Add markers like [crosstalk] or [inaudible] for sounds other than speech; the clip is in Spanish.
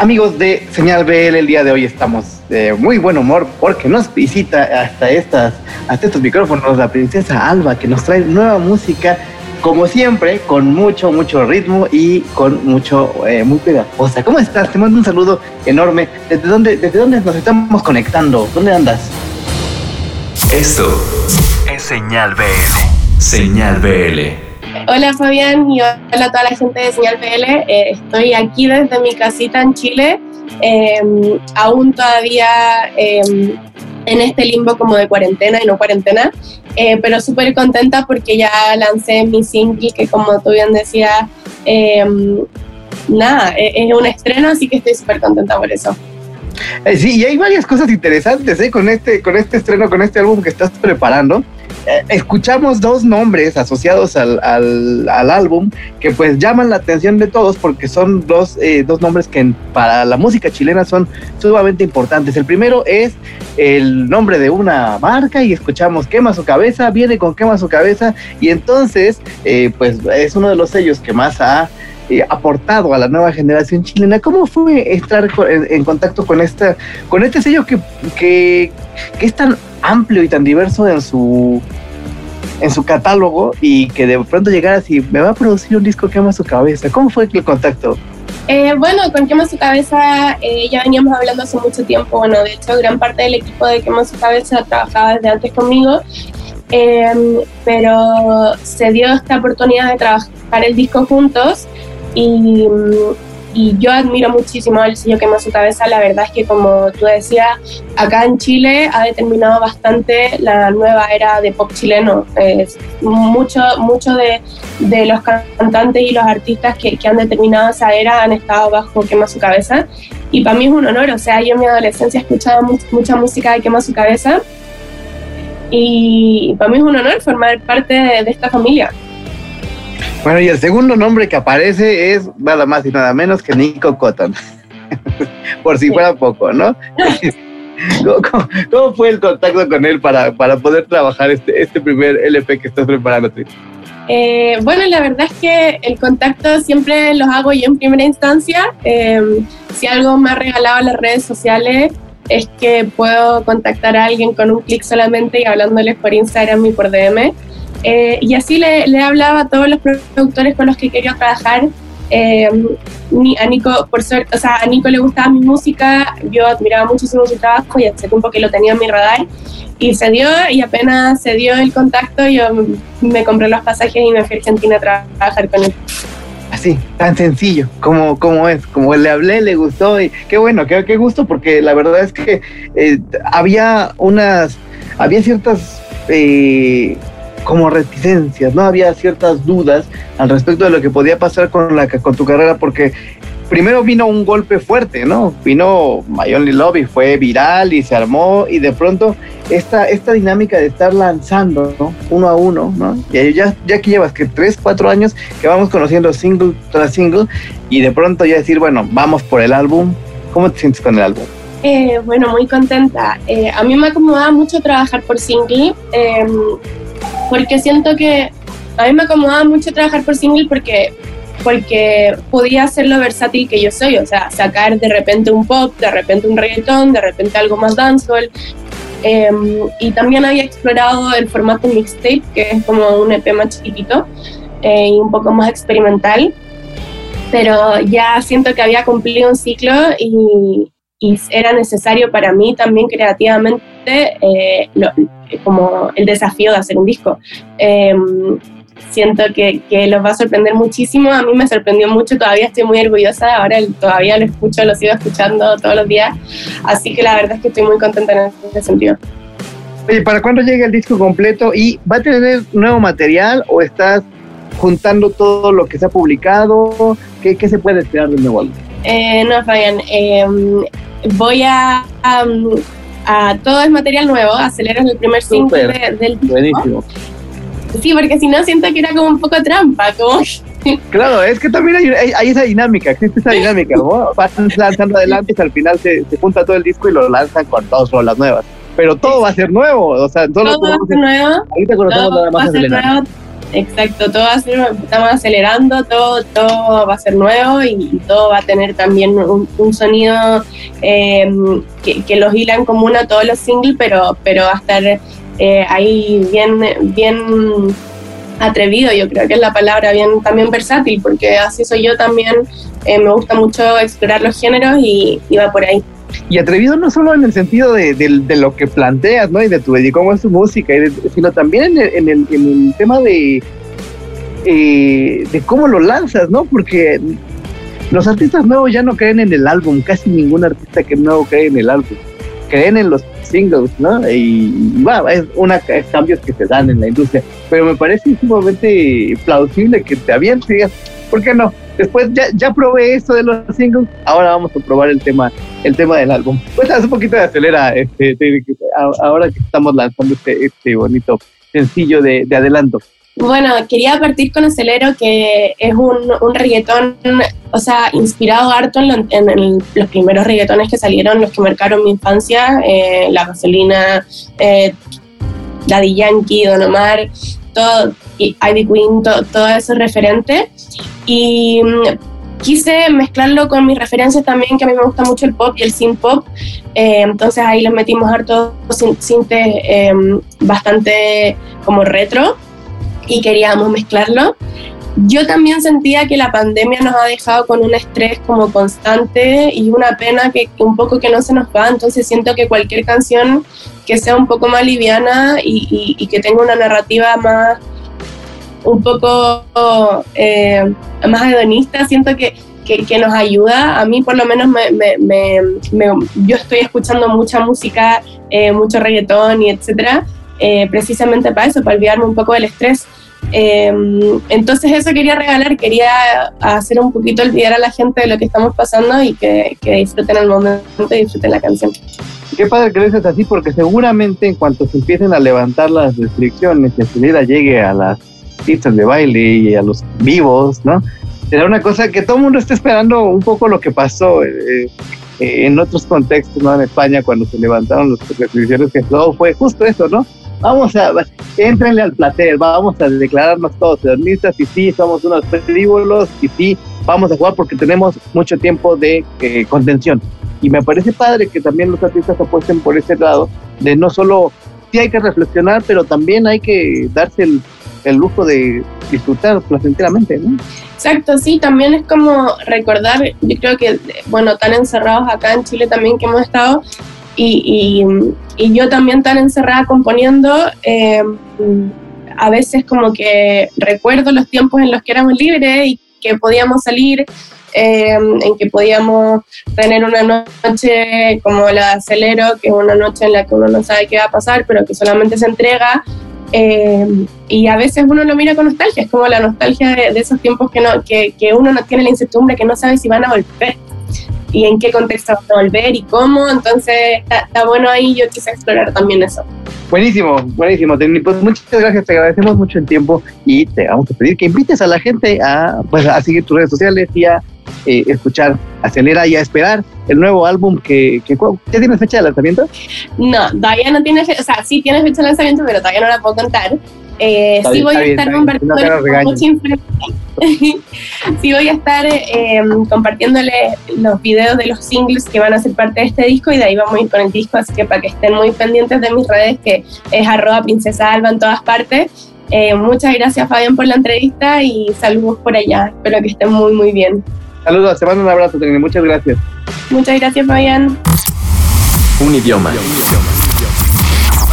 Amigos de Señal BL, el día de hoy estamos de muy buen humor porque nos visita hasta, estas, hasta estos micrófonos la princesa Alba que nos trae nueva música, como siempre, con mucho, mucho ritmo y con mucho, eh, muy pegajosa. ¿Cómo estás? Te mando un saludo enorme. ¿Desde dónde, ¿Desde dónde nos estamos conectando? ¿Dónde andas? Esto es Señal BL. Señal BL. Hola Fabián y hola a toda la gente de Señal PL. Eh, estoy aquí desde mi casita en Chile, em, aún todavía em, en este limbo como de cuarentena y no cuarentena, eh, pero súper contenta porque ya lancé mi single que como tú bien decías, em, nada, e-, es un estreno, así que estoy súper contenta por eso. Eh, sí, y hay varias cosas interesantes con, este, con este estreno, con este álbum que estás preparando. Eh, escuchamos dos nombres asociados al, al, álbum que pues llaman la atención de todos porque son dos, eh, dos nombres que para la música chilena son sumamente importantes. El primero es el nombre de una marca y escuchamos Quema su cabeza, viene con Quema su cabeza y entonces eh, pues es uno de los sellos que más ha aportado a la nueva generación chilena. ¿Cómo fue estar en, contacto con esta, con este sello que, que, es tan amplio y tan diverso en su en su catálogo y que de pronto llegara así, me va a producir un disco que ama su cabeza. ¿Cómo fue el contacto? Eh, bueno, con Quema su cabeza eh, ya veníamos hablando hace mucho tiempo. Bueno, de hecho, gran parte del equipo de Quema su cabeza trabajaba desde antes conmigo, em, pero se dio esta oportunidad de trabajar el disco juntos y y yo admiro muchísimo el sello Quema su cabeza. La verdad es que, como tú decías, acá en Chile ha determinado bastante la nueva era de pop chileno. mucho mucho de, de, los cantantes y los artistas que, que, han determinado esa era han estado bajo Quema su cabeza. Y para mí es un honor. O sea, yo en mi adolescencia escuchaba mucha música de Quema su cabeza. Y para mí es un honor formar parte de esta familia. Bueno, y el segundo nombre que aparece es nada más y nada menos que Nico Cotton. [laughs] Por si fuera poco, ¿no? [laughs] ¿Cómo, fue el contacto con él para, para poder trabajar este, este primer LP que estás preparando? Eh, bueno, la verdad es que el contacto siempre los hago yo en primera instancia. Em, si algo me ha regalado las redes sociales es que puedo contactar a alguien con un clic solamente y hablándoles por Instagram y por DM. Eh, y así le, le, hablaba a todos los productores con los que quería trabajar. Eh, a Nico, por o sea, a Nico le gustaba mi música, yo admiraba muchísimo su trabajo y hace tiempo que lo tenía en mi radar. Y se dio, y apenas se dio el contacto, yo me compré los pasajes y me fui a Argentina a trabajar con él. Así, tan sencillo, como, como es, como le hablé, le gustó, y qué bueno, qué, qué gusto, porque la verdad es que eh, había unas, había ciertas eh, como reticencias, ¿no? Había ciertas dudas al respecto de lo que podía pasar con, la, con tu carrera, porque primero vino un golpe fuerte, ¿no? Vino My Only Love y fue viral y se armó y de pronto esta, esta dinámica de estar lanzando, ¿no? Uno a uno, ¿no? Y ya, ya que llevas que tres, cuatro años que vamos conociendo single tras single y de pronto ya decir, bueno, vamos por el álbum, ¿cómo te sientes con el álbum? Eh, bueno, muy contenta. Eh, a mí me acomodaba mucho trabajar por single. Eh, porque siento que a mí me acomodaba mucho trabajar por single porque porque podía ser lo versátil que yo soy, o sea, sacar de repente un pop, de repente un reggaetón, de repente algo más dancehall. Em, y también había explorado el formato mixtape, que es como un EP más chiquitito eh, y un poco más experimental. Pero ya siento que había cumplido un ciclo y, y era necesario para mí también creativamente eh, como el desafío de hacer un disco. Em, siento que, que, los va a sorprender muchísimo, a mí me sorprendió mucho, todavía estoy muy orgullosa, ahora todavía lo escucho, lo sigo escuchando todos los días, así que la verdad es que estoy muy contenta en ese sentido. Oye, ¿para cuándo llega el disco completo? ¿Y va a tener nuevo material o estás juntando todo lo que se ha publicado? ¿Qué, qué se puede esperar del nuevo álbum? Eh, no, Fabián, em, voy a, a, todo es material nuevo, acelero el primer single del disco. Buenísimo. Sí, porque si no siento que era como un poco trampa, como Claro, es que también hay, hay, esa dinámica, existe esa dinámica, ¿no? Vas lanzando adelante y al final se, se, junta todo el disco y lo lanzan con dos rolas nuevas. Pero todo va a ser nuevo, o sea, todo va a ser nuevo. Ahorita conocemos nada más nuevo, exacto, todo va a ser, estamos acelerando, todo, todo va a ser nuevo y, todo va a tener también un, sonido em, que, los hilan común a todos los singles, pero, pero va a estar eh, ahí bien, bien atrevido, yo creo que es la palabra, bien también versátil, porque así soy yo también, eh, me gusta mucho explorar los géneros y, y va por ahí. Y atrevido no solo en el sentido de, lo que planteas, ¿no? Y de tu de cómo es tu música, sino también en el, en el, tema de, eh, de cómo lo lanzas, ¿no? Porque los artistas nuevos ya no creen en el álbum, casi ningún artista que nuevo cree en el álbum, creen en los singles, ¿no? Y, va, es una cambios que se dan en la industria, pero me parece sumamente plausible que te avientes y ¿por qué no? Después ya, probé esto de los singles, ahora vamos a probar el tema, el tema del álbum. Cuéntanos un poquito de acelera, este, ahora que estamos lanzando este, este bonito sencillo de, de adelanto. Bueno, quería partir con Acelero, que es un, un o sea, inspirado harto en, los primeros reggaetones que salieron, los que marcaron mi infancia, eh, La Gasolina, eh, Daddy Yankee, Don Omar, todo, y Ivy Queen, todo eso referente. Y mm, quise mezclarlo con mis referencias también, que a mí me gusta mucho el pop y el synth pop. Eh, entonces ahí les metimos harto sintes eh, bastante como retro y queríamos mezclarlo. Yo también sentía que la pandemia nos ha dejado con un estrés como constante y una pena que, un poco que no se nos va, entonces siento que cualquier canción que sea un poco más liviana y, que tenga una narrativa más un poco eh, más hedonista, siento que, que, nos ayuda. A mí por lo menos me, me, yo estoy escuchando mucha música, eh, mucho reggaetón y etcétera, eh, precisamente para eso, para olvidarme un poco del estrés. Entonces eso quería regalar, quería hacer un poquito olvidar a la gente de lo que estamos pasando y que, que disfruten el momento y disfruten la canción. Qué padre que dices así, porque seguramente en cuanto se empiecen a levantar las restricciones la llegue a las pistas de baile y a los vivos, ¿no? Será una cosa que todo el mundo está esperando un poco lo que pasó eh, eh, en otros contextos, ¿no? En España, cuando se levantaron las restricciones, que todo fue justo eso, ¿no? Vamos a, entrenle al placer, vamos a declararnos todos hedonistas y sí, somos unos frívolos y sí, vamos a jugar porque tenemos mucho tiempo de eh, contención. Y me parece padre que también los artistas apuesten por ese lado, de no solo, sí hay que reflexionar, pero también hay que darse el el lujo de disfrutar placenteramente, ¿no? Exacto, sí, también es como recordar, yo creo que, bueno, tan encerrados acá en Chile también que hemos estado, y, y, yo también tan encerrada componiendo, eh, a veces como que recuerdo los tiempos en los que éramos libres y que podíamos salir, eh, en que podíamos tener una noche como la de Acelero, que es una noche en la que uno no sabe qué va a pasar, pero que solamente se entrega eh, y a veces uno lo mira con nostalgia, es como la nostalgia de, esos tiempos que, no, que, que, uno no tiene la incertidumbre, que no sabe si van a volver y en qué contexto van a volver y cómo. Entonces está, bueno ahí, yo quise explorar también eso. Buenísimo, buenísimo. Pues muchas gracias, te agradecemos mucho el tiempo y te vamos a pedir que invites a la gente a, pues, a seguir tus redes sociales y a eh, escuchar Acelera y a esperar el nuevo álbum que, que ¿ya tienes fecha de lanzamiento? No, todavía no tiene fecha, o sea, sí tiene fecha de lanzamiento, pero todavía no la puedo contar. Eh, [laughs] sí, voy a estar compartiendo sí voy a estar compartiéndole los videos de los singles que van a ser parte de este disco y de ahí vamos a ir con el disco, así que para que estén muy pendientes de mis redes, que es arroba princesa alba en todas partes. Eh, muchas gracias Fabián por la entrevista y saludos por allá. Espero que estén muy muy bien. Saludos, te mando un abrazo, Trini. Muchas gracias. Muchas gracias, Fabián. Un idioma.